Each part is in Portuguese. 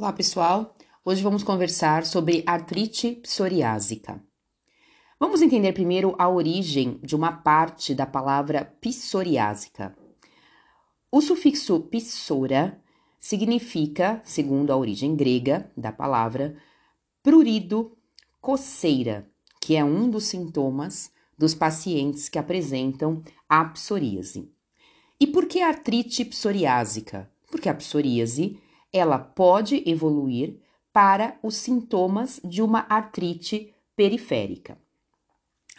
Olá, pessoal. Hoje vamos conversar sobre artrite psoriásica. Vamos entender primeiro a origem de uma parte da palavra psoriásica. O sufixo psora significa, segundo a origem grega da palavra, prurido, coceira, que é um dos sintomas dos pacientes que apresentam a psoríase. E por que artrite psoriásica? Porque a psoríase ela pode evoluir para os sintomas de uma artrite periférica.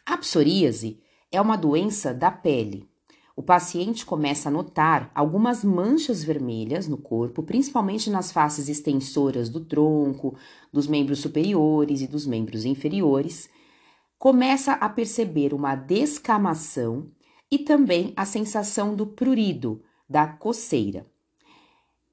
A psoríase é uma doença da pele. O paciente começa a notar algumas manchas vermelhas no corpo, principalmente nas faces extensoras do tronco, dos membros superiores e dos membros inferiores. Começa a perceber uma descamação e também a sensação do prurido, da coceira.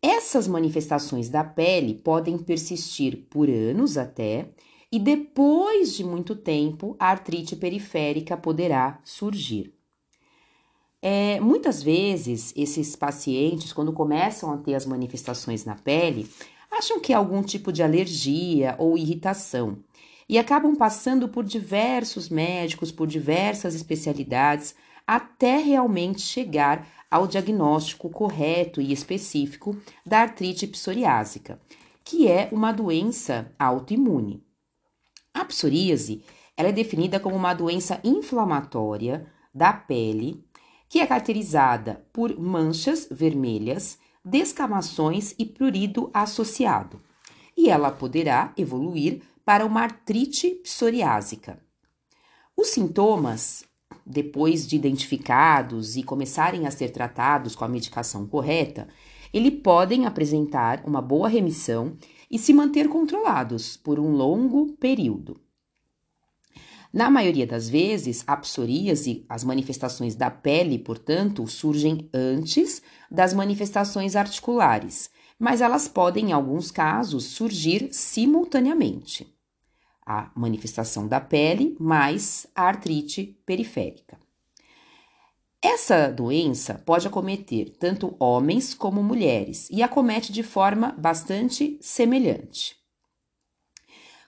Essas manifestações da pele podem persistir por anos até, e depois de muito tempo, a artrite periférica poderá surgir. É, muitas vezes, esses pacientes, quando começam a ter as manifestações na pele, acham que é algum tipo de alergia ou irritação e acabam passando por diversos médicos, por diversas especialidades, até realmente chegar ao diagnóstico correto e específico da artrite psoriásica, que é uma doença autoimune. A psoríase ela é definida como uma doença inflamatória da pele que é caracterizada por manchas vermelhas, descamações e prurido associado. E ela poderá evoluir para uma artrite psoriásica. Os sintomas depois de identificados e começarem a ser tratados com a medicação correta, eles podem apresentar uma boa remissão e se manter controlados por um longo período. Na maioria das vezes, a psoríase, as manifestações da pele, portanto, surgem antes das manifestações articulares, mas elas podem, em alguns casos, surgir simultaneamente a manifestação da pele mais a artrite periférica. Essa doença pode acometer tanto homens como mulheres e acomete de forma bastante semelhante.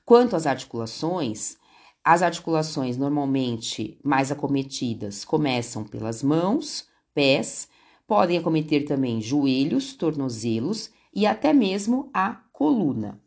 Quanto às articulações, as articulações normalmente mais acometidas começam pelas mãos, pés, podem acometer também joelhos, tornozelos e até mesmo a coluna.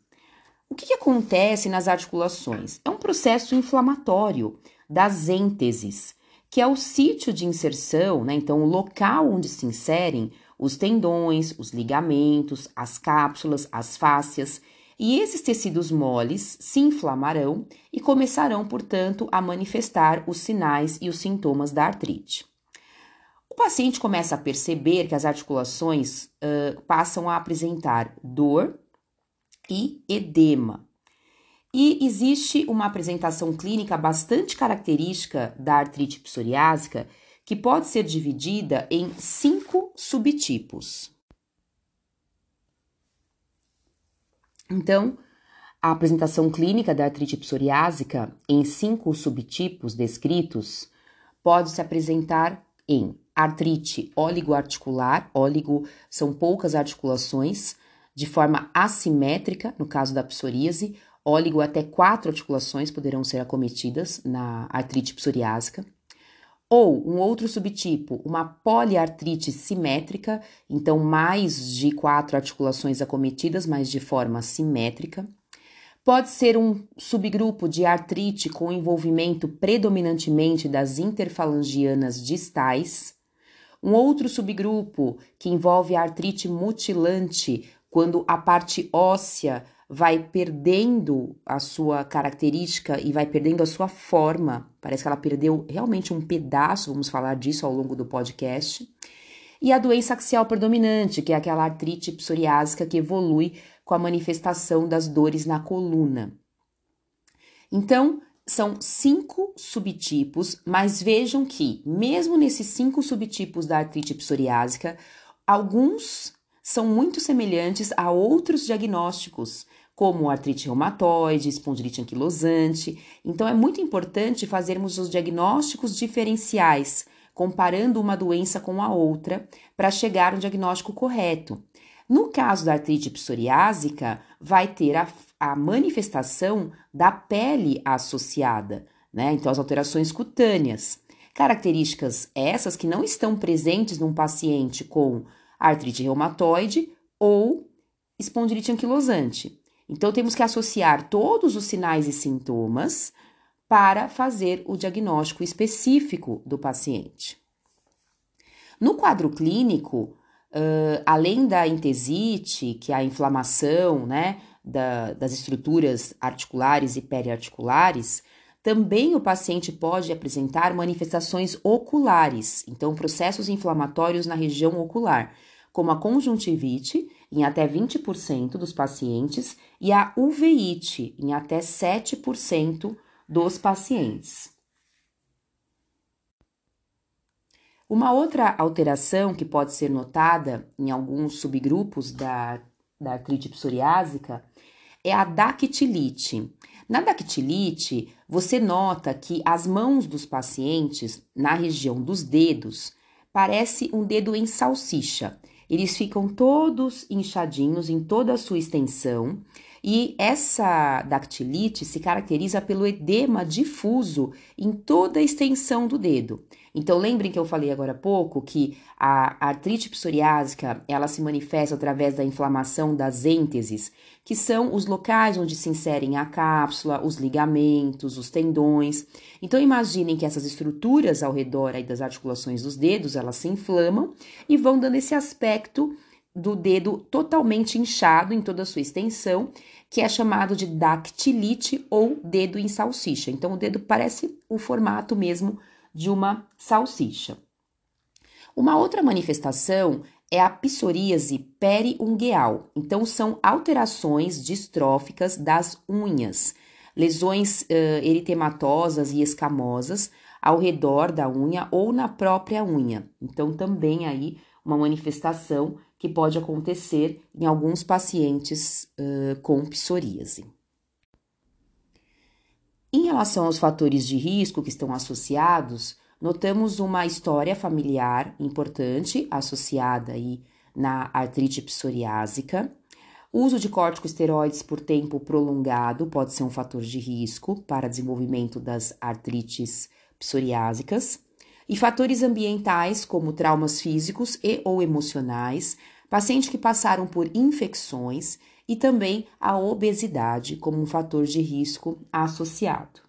O que, que acontece nas articulações? É um processo inflamatório das ênteses, que é o sítio de inserção, né? então o local onde se inserem os tendões, os ligamentos, as cápsulas, as fáscias, e esses tecidos moles se inflamarão e começarão, portanto, a manifestar os sinais e os sintomas da artrite. O paciente começa a perceber que as articulações uh, passam a apresentar dor, e edema. E existe uma apresentação clínica bastante característica da artrite psoriásica que pode ser dividida em cinco subtipos. Então, a apresentação clínica da artrite psoriásica em cinco subtipos descritos pode se apresentar em artrite oligoarticular, óligo são poucas articulações, de forma assimétrica, no caso da psoríase, óligo até quatro articulações poderão ser acometidas na artrite psoriásica. Ou um outro subtipo, uma poliartrite simétrica, então mais de quatro articulações acometidas, mas de forma simétrica. Pode ser um subgrupo de artrite com envolvimento predominantemente das interfalangianas distais. Um outro subgrupo que envolve artrite mutilante quando a parte óssea vai perdendo a sua característica e vai perdendo a sua forma. Parece que ela perdeu realmente um pedaço, vamos falar disso ao longo do podcast. E a doença axial predominante, que é aquela artrite psoriásica que evolui com a manifestação das dores na coluna. Então, são cinco subtipos, mas vejam que, mesmo nesses cinco subtipos da artrite psoriásica, alguns são muito semelhantes a outros diagnósticos, como artrite reumatoide, espondilite anquilosante. Então, é muito importante fazermos os diagnósticos diferenciais, comparando uma doença com a outra, para chegar ao diagnóstico correto. No caso da artrite psoriásica, vai ter a, a manifestação da pele associada, né? Então, as alterações cutâneas. Características essas que não estão presentes num paciente com artrite reumatoide ou espondilite anquilosante. Então, temos que associar todos os sinais e sintomas para fazer o diagnóstico específico do paciente. No quadro clínico, uh, além da intesite, que é a inflamação né, da, das estruturas articulares e periarticulares, também o paciente pode apresentar manifestações oculares, então processos inflamatórios na região ocular, como a conjuntivite, em até 20% dos pacientes, e a uveíte, em até 7% dos pacientes. Uma outra alteração que pode ser notada em alguns subgrupos da, da artrite psoriásica é a dactilite. Na dactilite, você nota que as mãos dos pacientes na região dos dedos parece um dedo em salsicha. Eles ficam todos inchadinhos em toda a sua extensão e essa dactilite se caracteriza pelo edema difuso em toda a extensão do dedo. Então, lembrem que eu falei agora há pouco que a artrite psoriásica, ela se manifesta através da inflamação das ênteses, que são os locais onde se inserem a cápsula, os ligamentos, os tendões. Então, imaginem que essas estruturas ao redor das articulações dos dedos, elas se inflamam e vão dando esse aspecto do dedo totalmente inchado em toda a sua extensão, que é chamado de dactilite ou dedo em salsicha. Então, o dedo parece o formato mesmo de uma salsicha. Uma outra manifestação é a psoríase periungueal. Então, são alterações distróficas das unhas, lesões uh, eritematosas e escamosas ao redor da unha ou na própria unha. Então, também aí uma manifestação que pode acontecer em alguns pacientes uh, com psoríase. Em relação aos fatores de risco que estão associados, notamos uma história familiar importante associada aí na artrite psoriásica. O uso de corticosteroides por tempo prolongado pode ser um fator de risco para desenvolvimento das artrites psoriásicas. E fatores ambientais, como traumas físicos e ou emocionais, pacientes que passaram por infecções e também a obesidade como um fator de risco associado.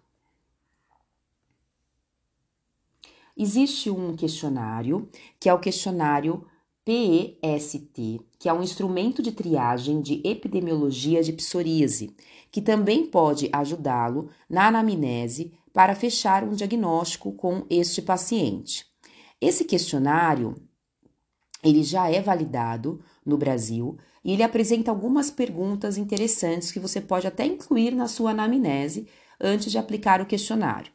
Existe um questionário, que é o questionário PEST, que é um instrumento de triagem de epidemiologia de psoríase, que também pode ajudá-lo na anamnese para fechar um diagnóstico com este paciente. Esse questionário ele já é validado no Brasil e ele apresenta algumas perguntas interessantes que você pode até incluir na sua anamnese antes de aplicar o questionário.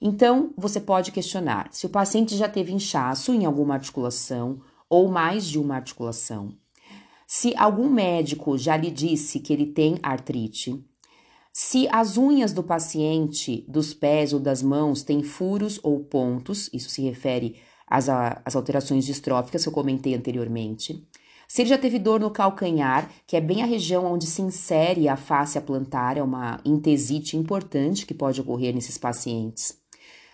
Então, você pode questionar se o paciente já teve inchaço em alguma articulação ou mais de uma articulação, se algum médico já lhe disse que ele tem artrite, se as unhas do paciente, dos pés ou das mãos têm furos ou pontos, isso se refere às, às alterações distróficas que eu comentei anteriormente, se ele já teve dor no calcanhar, que é bem a região onde se insere a face plantar, é uma intesite importante que pode ocorrer nesses pacientes.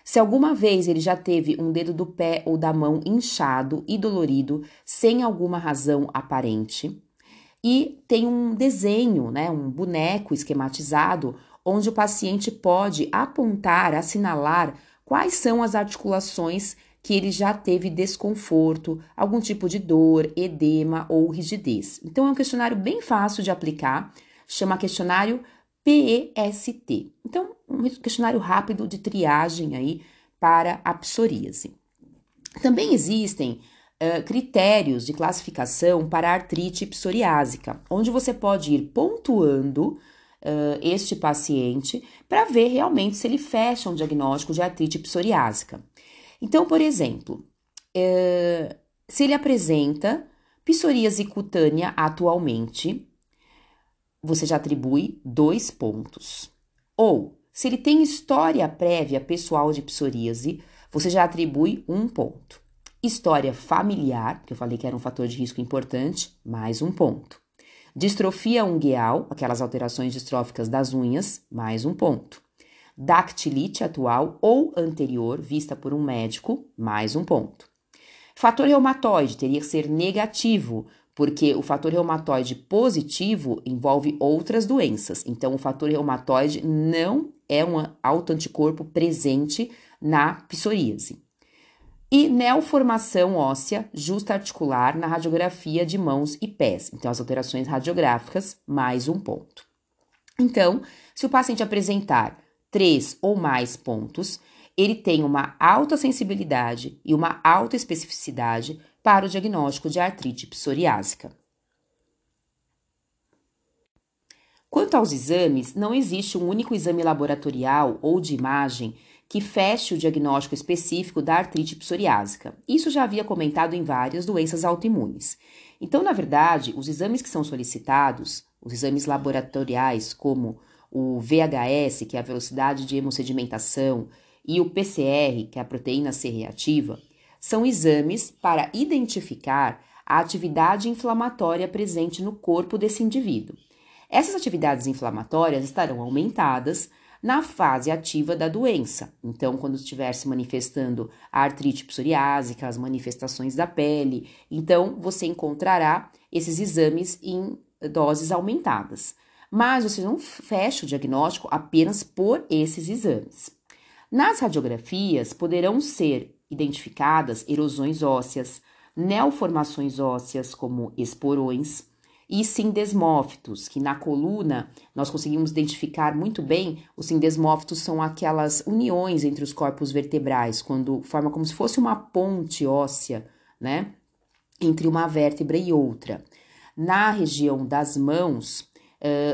Se alguma vez ele já teve um dedo do pé ou da mão inchado e dolorido sem alguma razão aparente. E tem um desenho, né, um boneco esquematizado, onde o paciente pode apontar, assinalar quais são as articulações que ele já teve desconforto, algum tipo de dor, edema ou rigidez. Então é um questionário bem fácil de aplicar, chama questionário PEST. Então, um questionário rápido de triagem aí para a psoríase. Também existem uh, critérios de classificação para artrite psoriásica, onde você pode ir pontuando uh, este paciente para ver realmente se ele fecha um diagnóstico de artrite psoriásica. Então, por exemplo, é, se ele apresenta psoríase cutânea atualmente, você já atribui dois pontos. Ou, se ele tem história prévia pessoal de psoríase, você já atribui um ponto. História familiar, que eu falei que era um fator de risco importante, mais um ponto. Distrofia ungueal, aquelas alterações distróficas das unhas, mais um ponto. Dactilite atual ou anterior, vista por um médico, mais um ponto. Fator reumatoide teria que ser negativo, porque o fator reumatoide positivo envolve outras doenças. Então, o fator reumatoide não é um autoanticorpo presente na psoríase. E neoformação óssea justa articular na radiografia de mãos e pés. Então, as alterações radiográficas, mais um ponto. Então, se o paciente apresentar três ou mais pontos, ele tem uma alta sensibilidade e uma alta especificidade para o diagnóstico de artrite psoriásica. Quanto aos exames, não existe um único exame laboratorial ou de imagem que feche o diagnóstico específico da artrite psoriásica. Isso já havia comentado em várias doenças autoimunes. Então, na verdade, os exames que são solicitados, os exames laboratoriais, como o VHS, que é a velocidade de hemossedimentação, e o PCR, que é a proteína C reativa, são exames para identificar a atividade inflamatória presente no corpo desse indivíduo. Essas atividades inflamatórias estarão aumentadas na fase ativa da doença. Então, quando estiver se manifestando a artrite psoriásica, as manifestações da pele, então você encontrará esses exames em doses aumentadas. Mas você não fecha o diagnóstico apenas por esses exames. Nas radiografias poderão ser identificadas erosões ósseas, neoformações ósseas como esporões, e sindesmófitos, que na coluna nós conseguimos identificar muito bem. Os sindesmófitos são aquelas uniões entre os corpos vertebrais, quando forma como se fosse uma ponte óssea, né, entre uma vértebra e outra. Na região das mãos,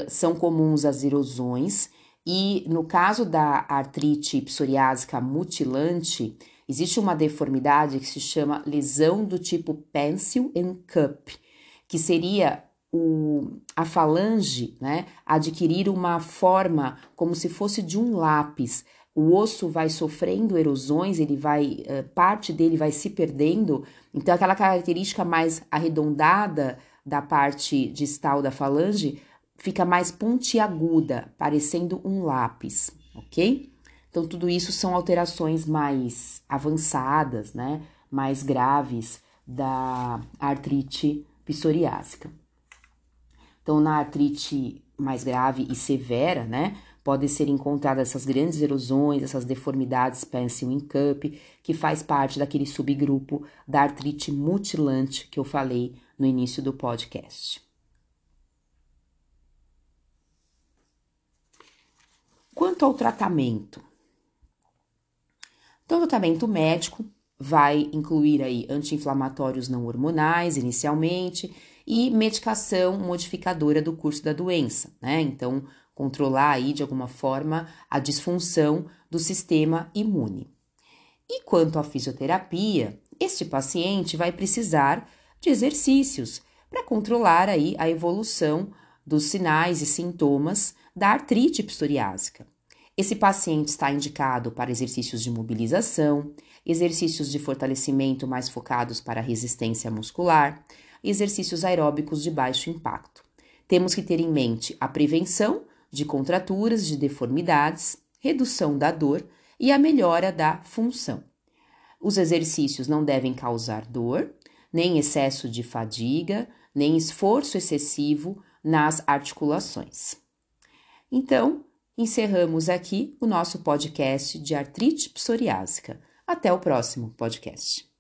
são comuns as erosões, e no caso da artrite psoriásica mutilante, existe uma deformidade que se chama lesão do tipo pencil and cup, que seria o, a falange né, adquirir uma forma como se fosse de um lápis. O osso vai sofrendo erosões, ele vai, parte dele vai se perdendo. Então, aquela característica mais arredondada da parte distal da falange fica mais pontiaguda, parecendo um lápis, ok? Então, tudo isso são alterações mais avançadas, né? Mais graves da artrite psoriásica. Então, na artrite mais grave e severa, né, podem ser encontradas essas grandes erosões, essas deformidades pencil in cup, que faz parte daquele subgrupo da artrite mutilante que eu falei no início do podcast. Quanto ao tratamento, então, o tratamento médico vai incluir aí anti-inflamatórios não hormonais inicialmente e medicação modificadora do curso da doença, né? Então, controlar aí de alguma forma a disfunção do sistema imune. E quanto à fisioterapia, este paciente vai precisar de exercícios para controlar aí a evolução dos sinais e sintomas da artrite psoriásica. Esse paciente está indicado para exercícios de mobilização, exercícios de fortalecimento mais focados para resistência muscular, exercícios aeróbicos de baixo impacto. Temos que ter em mente a prevenção de contraturas, de deformidades, redução da dor e a melhora da função. Os exercícios não devem causar dor, nem excesso de fadiga, nem esforço excessivo nas articulações. Então, encerramos aqui o nosso podcast de artrite psoriásica. Até o próximo podcast.